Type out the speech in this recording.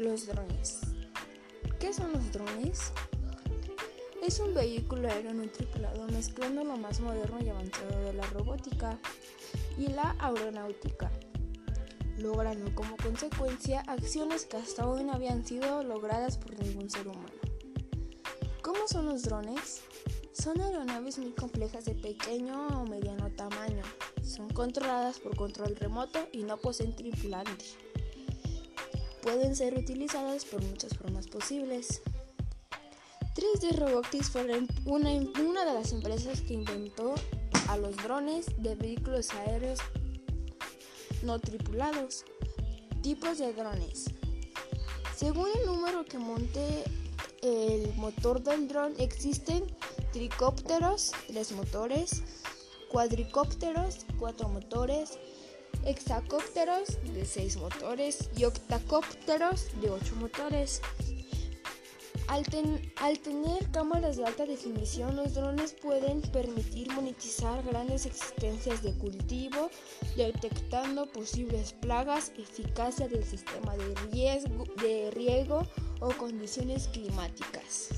Los drones. ¿Qué son los drones? Es un vehículo aéreo mezclando lo más moderno y avanzado de la robótica y la aeronáutica, logrando como consecuencia acciones que hasta hoy no habían sido logradas por ningún ser humano. ¿Cómo son los drones? Son aeronaves muy complejas de pequeño o mediano tamaño. Son controladas por control remoto y no poseen tripulante. Pueden ser utilizadas por muchas formas posibles. 3D Robotics fue una, una de las empresas que inventó a los drones de vehículos aéreos no tripulados. Tipos de drones. Según el número que monte el motor del dron, existen tricópteros, tres motores, cuadricópteros, cuatro motores, hexacópteros de seis motores y octacópteros de ocho motores. Al, tener cámaras de alta definición, los drones pueden permitir monetizar grandes existencias de cultivo, detectando posibles plagas, eficacia del sistema de riego o condiciones climáticas.